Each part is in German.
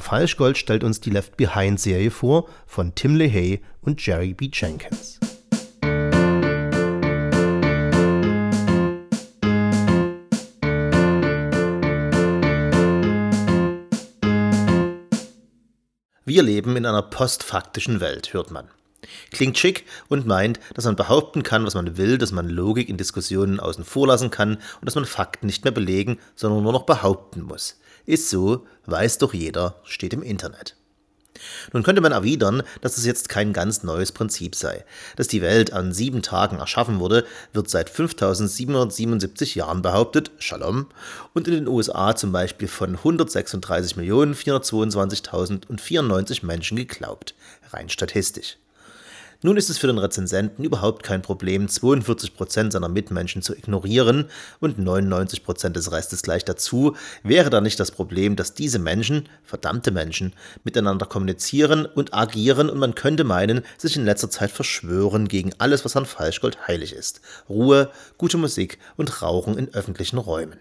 Herr Falschgold stellt uns die Left Behind-Serie vor von Tim LaHaye und Jerry B. Jenkins. Wir leben in einer postfaktischen Welt, hört man. Klingt schick und meint, dass man behaupten kann, was man will, dass man Logik in Diskussionen außen vor lassen kann und dass man Fakten nicht mehr belegen, sondern nur noch behaupten muss. Ist so, weiß doch jeder, steht im Internet. Nun könnte man erwidern, dass es jetzt kein ganz neues Prinzip sei. Dass die Welt an sieben Tagen erschaffen wurde, wird seit 5777 Jahren behauptet, Shalom, und in den USA zum Beispiel von 136.422.094 Menschen geglaubt, rein statistisch. Nun ist es für den Rezensenten überhaupt kein Problem, 42% seiner Mitmenschen zu ignorieren und 99% des Restes gleich dazu. Wäre da nicht das Problem, dass diese Menschen, verdammte Menschen, miteinander kommunizieren und agieren und man könnte meinen, sich in letzter Zeit verschwören gegen alles, was an Falschgold heilig ist. Ruhe, gute Musik und Rauchen in öffentlichen Räumen.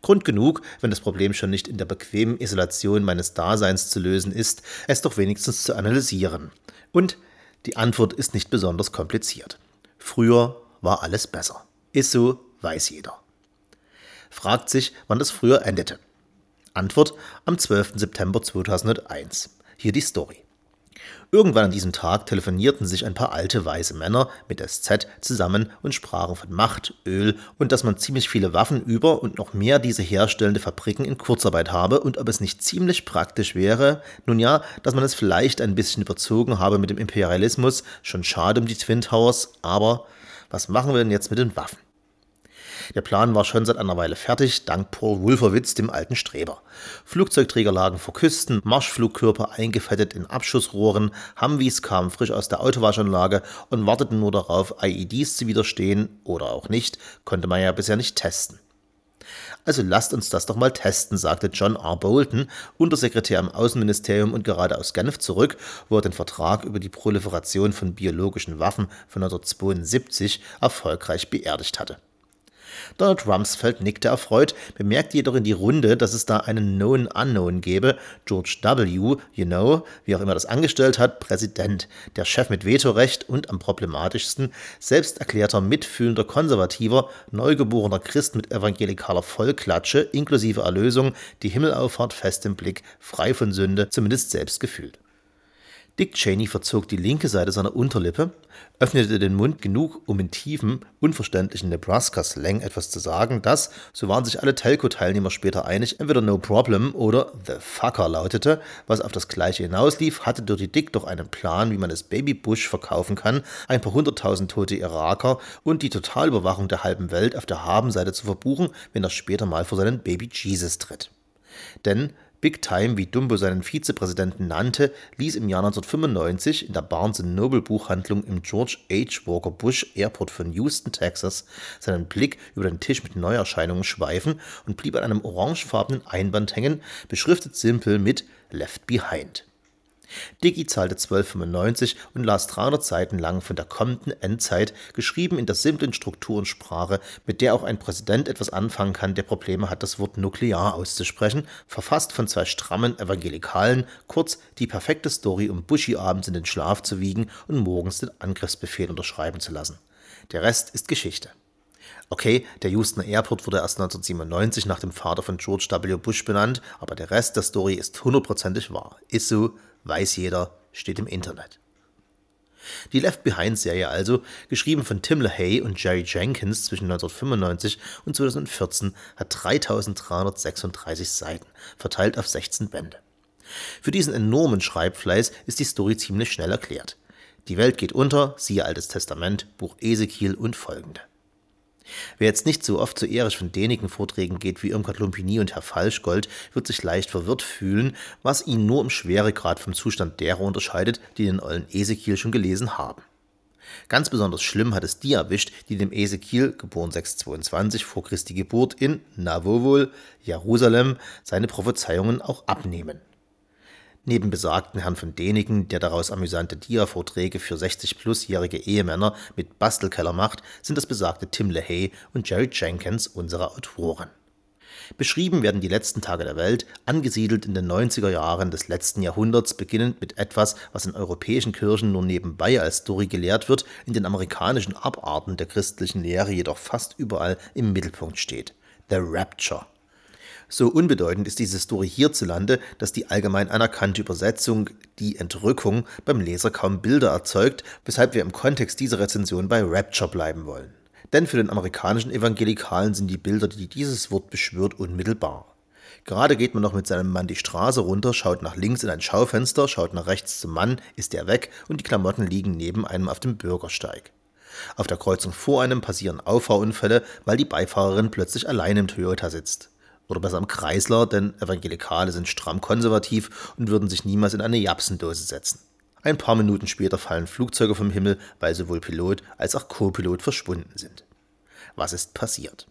Grund genug, wenn das Problem schon nicht in der bequemen Isolation meines Daseins zu lösen ist, es doch wenigstens zu analysieren. Und die Antwort ist nicht besonders kompliziert. Früher war alles besser. Ist so, weiß jeder. Fragt sich, wann das früher endete. Antwort am 12. September 2001. Hier die Story. Irgendwann an diesem Tag telefonierten sich ein paar alte weiße Männer mit SZ zusammen und sprachen von Macht, Öl und dass man ziemlich viele Waffen über und noch mehr diese herstellende Fabriken in Kurzarbeit habe und ob es nicht ziemlich praktisch wäre, nun ja, dass man es vielleicht ein bisschen überzogen habe mit dem Imperialismus, schon schade um die Twin Towers, aber was machen wir denn jetzt mit den Waffen? Der Plan war schon seit einer Weile fertig, dank Paul Wolfowitz, dem alten Streber. Flugzeugträger lagen vor Küsten, Marschflugkörper eingefettet in Abschussrohren, Humvees kamen frisch aus der Autowaschanlage und warteten nur darauf, IEDs zu widerstehen oder auch nicht, konnte man ja bisher nicht testen. Also lasst uns das doch mal testen, sagte John R. Bolton, Untersekretär im Außenministerium und gerade aus Genf zurück, wo er den Vertrag über die Proliferation von biologischen Waffen von 1972 erfolgreich beerdigt hatte. Donald Rumsfeld nickte erfreut, bemerkte jedoch in die Runde, dass es da einen Known Unknown gebe, George W., you know, wie auch immer das angestellt hat, Präsident, der Chef mit Vetorecht und am problematischsten selbst erklärter mitfühlender Konservativer, neugeborener Christ mit evangelikaler Vollklatsche, inklusive Erlösung, die Himmelauffahrt fest im Blick, frei von Sünde, zumindest selbst gefühlt. Dick Cheney verzog die linke Seite seiner Unterlippe, öffnete den Mund genug, um in tiefem, unverständlichen Nebraska-Slang etwas zu sagen, das, so waren sich alle Telco-Teilnehmer später einig, entweder No Problem oder The Fucker lautete, was auf das Gleiche hinauslief, hatte Dirty Dick doch einen Plan, wie man es Baby Bush verkaufen kann, ein paar hunderttausend tote Iraker und die Totalüberwachung der halben Welt auf der Habenseite zu verbuchen, wenn er später mal vor seinen Baby Jesus tritt. Denn Big Time, wie Dumbo seinen Vizepräsidenten nannte, ließ im Jahr 1995 in der Barnes Noble Buchhandlung im George H. Walker Bush Airport von Houston, Texas, seinen Blick über den Tisch mit Neuerscheinungen schweifen und blieb an einem orangefarbenen Einband hängen, beschriftet simpel mit Left Behind. Diggi zahlte 12,95 und las 300 Seiten lang von der kommenden Endzeit, geschrieben in der simplen Struktur und Sprache, mit der auch ein Präsident etwas anfangen kann, der Probleme hat, das Wort nuklear auszusprechen, verfasst von zwei strammen Evangelikalen, kurz die perfekte Story, um Bushy abends in den Schlaf zu wiegen und morgens den Angriffsbefehl unterschreiben zu lassen. Der Rest ist Geschichte. Okay, der Houston Airport wurde erst 1997 nach dem Vater von George W. Bush benannt, aber der Rest der Story ist hundertprozentig wahr. Ist so, weiß jeder, steht im Internet. Die Left Behind-Serie also, geschrieben von Tim LaHaye und Jerry Jenkins zwischen 1995 und 2014, hat 3336 Seiten, verteilt auf 16 Bände. Für diesen enormen Schreibfleiß ist die Story ziemlich schnell erklärt. Die Welt geht unter, siehe Altes Testament, Buch Ezekiel und folgende. Wer jetzt nicht so oft zu Erich von Däniken Vorträgen geht wie Irmgard Lumpini und Herr Falschgold, wird sich leicht verwirrt fühlen, was ihn nur im Schweregrad vom Zustand derer unterscheidet, die den ollen Ezekiel schon gelesen haben. Ganz besonders schlimm hat es die erwischt, die dem Ezekiel, geboren 622 vor Christi Geburt in, na Jerusalem, seine Prophezeiungen auch abnehmen. Neben besagten Herrn von Däniken, der daraus amüsante Dia-Vorträge für 60-plus-jährige Ehemänner mit Bastelkeller macht, sind das besagte Tim LaHaye und Jerry Jenkins unsere Autoren. Beschrieben werden die letzten Tage der Welt, angesiedelt in den 90er Jahren des letzten Jahrhunderts, beginnend mit etwas, was in europäischen Kirchen nur nebenbei als Story gelehrt wird, in den amerikanischen Abarten der christlichen Lehre jedoch fast überall im Mittelpunkt steht. The Rapture. So unbedeutend ist diese Story hierzulande, dass die allgemein anerkannte Übersetzung die Entrückung beim Leser kaum Bilder erzeugt, weshalb wir im Kontext dieser Rezension bei Rapture bleiben wollen. Denn für den amerikanischen Evangelikalen sind die Bilder, die dieses Wort beschwört, unmittelbar. Gerade geht man noch mit seinem Mann die Straße runter, schaut nach links in ein Schaufenster, schaut nach rechts zum Mann, ist er weg und die Klamotten liegen neben einem auf dem Bürgersteig. Auf der Kreuzung vor einem passieren Auffahrunfälle, weil die Beifahrerin plötzlich allein im Toyota sitzt. Oder besser im Kreisler, denn Evangelikale sind stramm konservativ und würden sich niemals in eine Japsendose setzen. Ein paar Minuten später fallen Flugzeuge vom Himmel, weil sowohl Pilot als auch Co-Pilot verschwunden sind. Was ist passiert?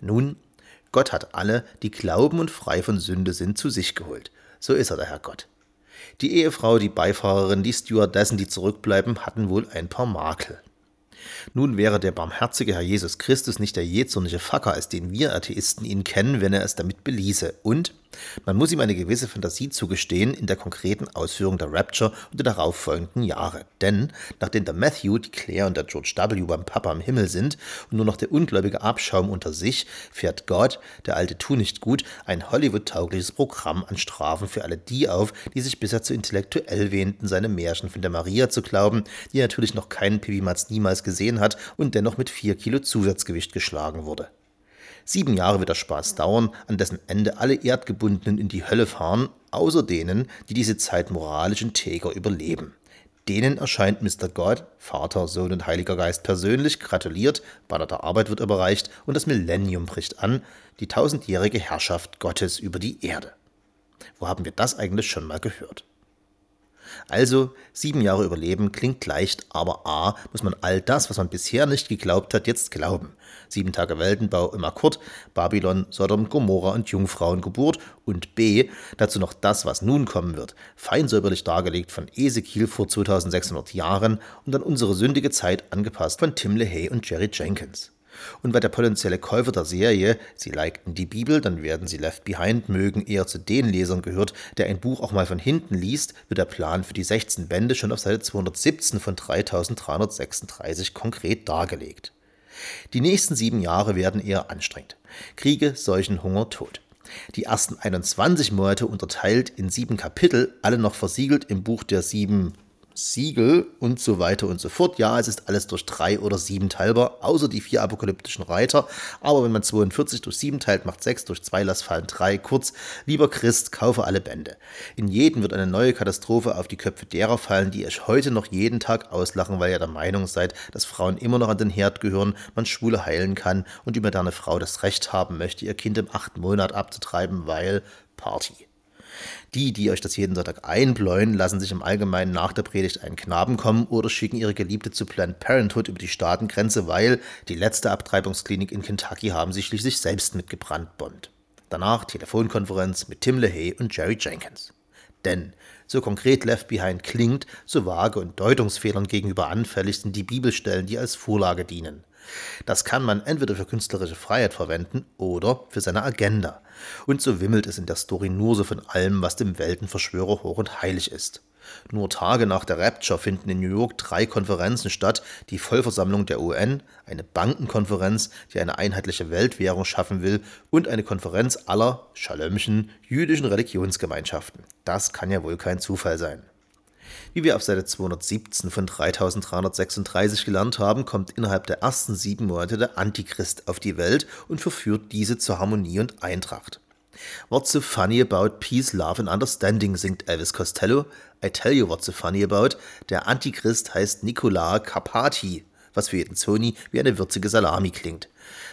Nun, Gott hat alle, die glauben und frei von Sünde sind, zu sich geholt. So ist er, der Herr Gott. Die Ehefrau, die Beifahrerin, die Stewardessen, die zurückbleiben, hatten wohl ein paar Makel. Nun wäre der barmherzige Herr Jesus Christus nicht der jähzornige Facker, als den wir Atheisten ihn kennen, wenn er es damit beließe. Und man muss ihm eine gewisse Fantasie zugestehen in der konkreten Ausführung der Rapture und der darauffolgenden Jahre. Denn nachdem der Matthew, die Claire und der George W. beim Papa im Himmel sind und nur noch der ungläubige Abschaum unter sich, fährt Gott, der alte Tu nicht gut, ein Hollywood-taugliches Programm an Strafen für alle die auf, die sich bisher zu intellektuell wähnten, seine Märchen von der Maria zu glauben, die natürlich noch keinen Pipimatz niemals gesehen hat und dennoch mit vier Kilo Zusatzgewicht geschlagen wurde. Sieben Jahre wird der Spaß dauern, an dessen Ende alle Erdgebundenen in die Hölle fahren, außer denen, die diese Zeit moralisch integer überleben. Denen erscheint Mr. Gott, Vater, Sohn und Heiliger Geist persönlich, gratuliert, Banner der Arbeit wird überreicht und das Millennium bricht an, die tausendjährige Herrschaft Gottes über die Erde. Wo haben wir das eigentlich schon mal gehört? Also, sieben Jahre überleben klingt leicht, aber a, muss man all das, was man bisher nicht geglaubt hat, jetzt glauben. Sieben Tage Weltenbau im Akkord, Babylon, Sodom, Gomorra und Jungfrauengeburt und b, dazu noch das, was nun kommen wird, feinsäuberlich dargelegt von Ezekiel vor 2600 Jahren und an unsere sündige Zeit angepasst von Tim LaHaye und Jerry Jenkins. Und weil der potenzielle Käufer der Serie, Sie likten die Bibel, dann werden Sie Left Behind mögen, eher zu den Lesern gehört, der ein Buch auch mal von hinten liest, wird der Plan für die 16 Bände schon auf Seite 217 von 3336 konkret dargelegt. Die nächsten sieben Jahre werden eher anstrengend. Kriege, Seuchen, Hunger, Tod. Die ersten 21 Monate unterteilt in sieben Kapitel, alle noch versiegelt im Buch der sieben Siegel und so weiter und so fort. Ja, es ist alles durch drei oder sieben teilbar, außer die vier apokalyptischen Reiter. Aber wenn man 42 durch sieben teilt, macht sechs durch zwei, lass fallen drei. Kurz, lieber Christ, kaufe alle Bände. In jedem wird eine neue Katastrophe auf die Köpfe derer fallen, die euch heute noch jeden Tag auslachen, weil ihr der Meinung seid, dass Frauen immer noch an den Herd gehören, man Schwule heilen kann und die moderne Frau das Recht haben möchte, ihr Kind im achten Monat abzutreiben, weil Party. Die, die euch das jeden Sonntag einbläuen, lassen sich im Allgemeinen nach der Predigt einen Knaben kommen oder schicken ihre Geliebte zu Planned Parenthood über die Staatengrenze, weil die letzte Abtreibungsklinik in Kentucky haben sie schließlich selbst mitgebrannt Bond. Danach Telefonkonferenz mit Tim LaHaye und Jerry Jenkins. Denn so konkret Left Behind klingt, so vage und Deutungsfehlern gegenüber anfällig sind die Bibelstellen, die als Vorlage dienen. Das kann man entweder für künstlerische Freiheit verwenden oder für seine Agenda. Und so wimmelt es in der Story nur so von allem, was dem Weltenverschwörer hoch und heilig ist. Nur Tage nach der Rapture finden in New York drei Konferenzen statt, die Vollversammlung der UN, eine Bankenkonferenz, die eine einheitliche Weltwährung schaffen will, und eine Konferenz aller schalömchen jüdischen Religionsgemeinschaften. Das kann ja wohl kein Zufall sein. Wie wir auf Seite 217 von 3336 gelernt haben, kommt innerhalb der ersten sieben Monate der Antichrist auf die Welt und verführt diese zur Harmonie und Eintracht. What's so funny about peace, love and understanding, singt Elvis Costello. I tell you what's so funny about. Der Antichrist heißt Nicola Carpati, was für jeden Sony wie eine würzige Salami klingt.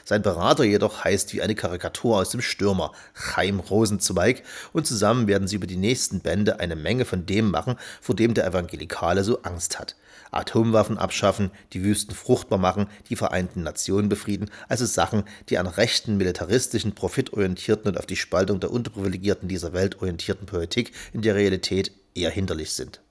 Sein Berater jedoch heißt wie eine Karikatur aus dem Stürmer, Chaim Rosenzweig, und zusammen werden sie über die nächsten Bände eine Menge von dem machen, vor dem der Evangelikale so Angst hat. Atomwaffen abschaffen, die Wüsten fruchtbar machen, die Vereinten Nationen befrieden, also Sachen, die an rechten, militaristischen, profitorientierten und auf die Spaltung der Unterprivilegierten dieser Welt orientierten Politik in der Realität eher hinderlich sind.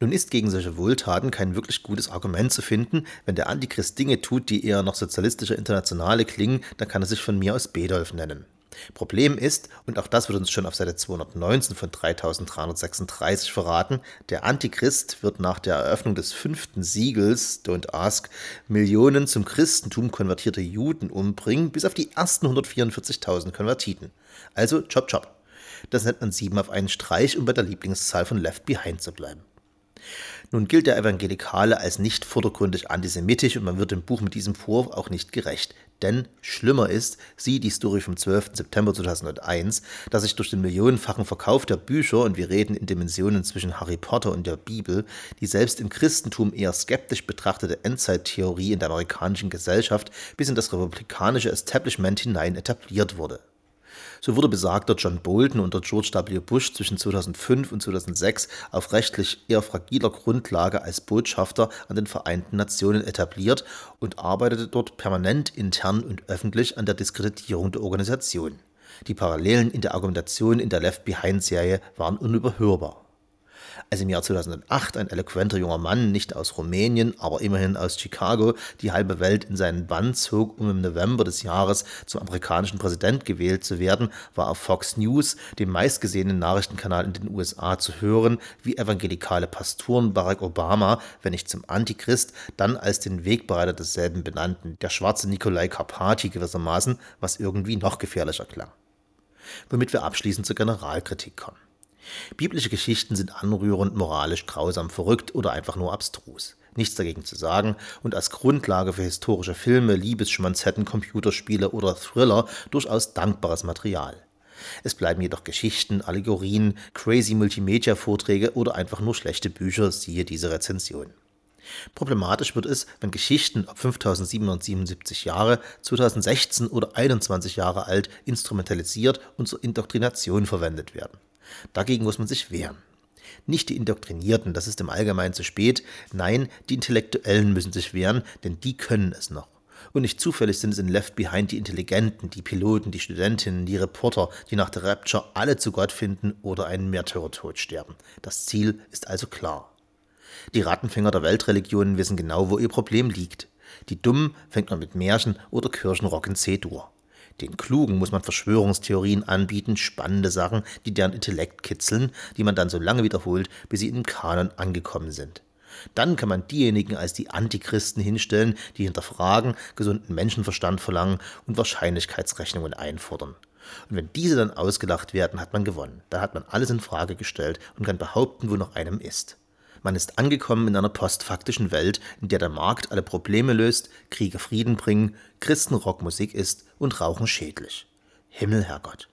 Nun ist gegen solche Wohltaten kein wirklich gutes Argument zu finden. Wenn der Antichrist Dinge tut, die eher nach sozialistischer Internationale klingen, dann kann er sich von mir aus Bedolf nennen. Problem ist, und auch das wird uns schon auf Seite 219 von 3336 verraten, der Antichrist wird nach der Eröffnung des fünften Siegels, Don't Ask, Millionen zum Christentum konvertierte Juden umbringen, bis auf die ersten 144.000 Konvertiten. Also chop chop. Das nennt man sieben auf einen Streich, um bei der Lieblingszahl von Left Behind zu bleiben. Nun gilt der Evangelikale als nicht vordergründig antisemitisch und man wird dem Buch mit diesem Vorwurf auch nicht gerecht. Denn schlimmer ist, sieh die Story vom 12. September 2001, dass sich durch den millionenfachen Verkauf der Bücher, und wir reden in Dimensionen zwischen Harry Potter und der Bibel, die selbst im Christentum eher skeptisch betrachtete Endzeittheorie in der amerikanischen Gesellschaft bis in das republikanische Establishment hinein etabliert wurde. So wurde besagter John Bolton unter George W. Bush zwischen 2005 und 2006 auf rechtlich eher fragiler Grundlage als Botschafter an den Vereinten Nationen etabliert und arbeitete dort permanent intern und öffentlich an der Diskreditierung der Organisation. Die Parallelen in der Argumentation in der Left Behind-Serie waren unüberhörbar als im Jahr 2008 ein eloquenter junger Mann, nicht aus Rumänien, aber immerhin aus Chicago, die halbe Welt in seinen Bann zog, um im November des Jahres zum amerikanischen Präsident gewählt zu werden, war auf Fox News, dem meistgesehenen Nachrichtenkanal in den USA, zu hören, wie evangelikale Pastoren Barack Obama, wenn nicht zum Antichrist, dann als den Wegbereiter desselben benannten, der schwarze Nikolai Karpati gewissermaßen, was irgendwie noch gefährlicher klang. Womit wir abschließend zur Generalkritik kommen. Biblische Geschichten sind anrührend, moralisch grausam verrückt oder einfach nur abstrus. Nichts dagegen zu sagen und als Grundlage für historische Filme, Liebesschmanzetten, Computerspiele oder Thriller durchaus dankbares Material. Es bleiben jedoch Geschichten, Allegorien, crazy Multimedia-Vorträge oder einfach nur schlechte Bücher, siehe diese Rezension. Problematisch wird es, wenn Geschichten ab 5777 Jahre, 2016 oder 21 Jahre alt instrumentalisiert und zur Indoktrination verwendet werden. Dagegen muss man sich wehren. Nicht die Indoktrinierten, das ist im Allgemeinen zu spät. Nein, die Intellektuellen müssen sich wehren, denn die können es noch. Und nicht zufällig sind es in Left Behind die Intelligenten, die Piloten, die Studentinnen, die Reporter, die nach der Rapture alle zu Gott finden oder einen Märtyrertod sterben. Das Ziel ist also klar. Die Rattenfänger der Weltreligionen wissen genau, wo ihr Problem liegt. Die Dummen fängt man mit Märchen oder Kirchenrock in C-Dur. Den Klugen muss man Verschwörungstheorien anbieten, spannende Sachen, die deren Intellekt kitzeln, die man dann so lange wiederholt, bis sie im Kanon angekommen sind. Dann kann man diejenigen als die Antichristen hinstellen, die hinterfragen, gesunden Menschenverstand verlangen und Wahrscheinlichkeitsrechnungen einfordern. Und wenn diese dann ausgelacht werden, hat man gewonnen. Dann hat man alles in Frage gestellt und kann behaupten, wo noch einem ist. Man ist angekommen in einer postfaktischen Welt, in der der Markt alle Probleme löst, Kriege Frieden bringen, Christenrockmusik ist und Rauchen schädlich. Himmel, Herrgott.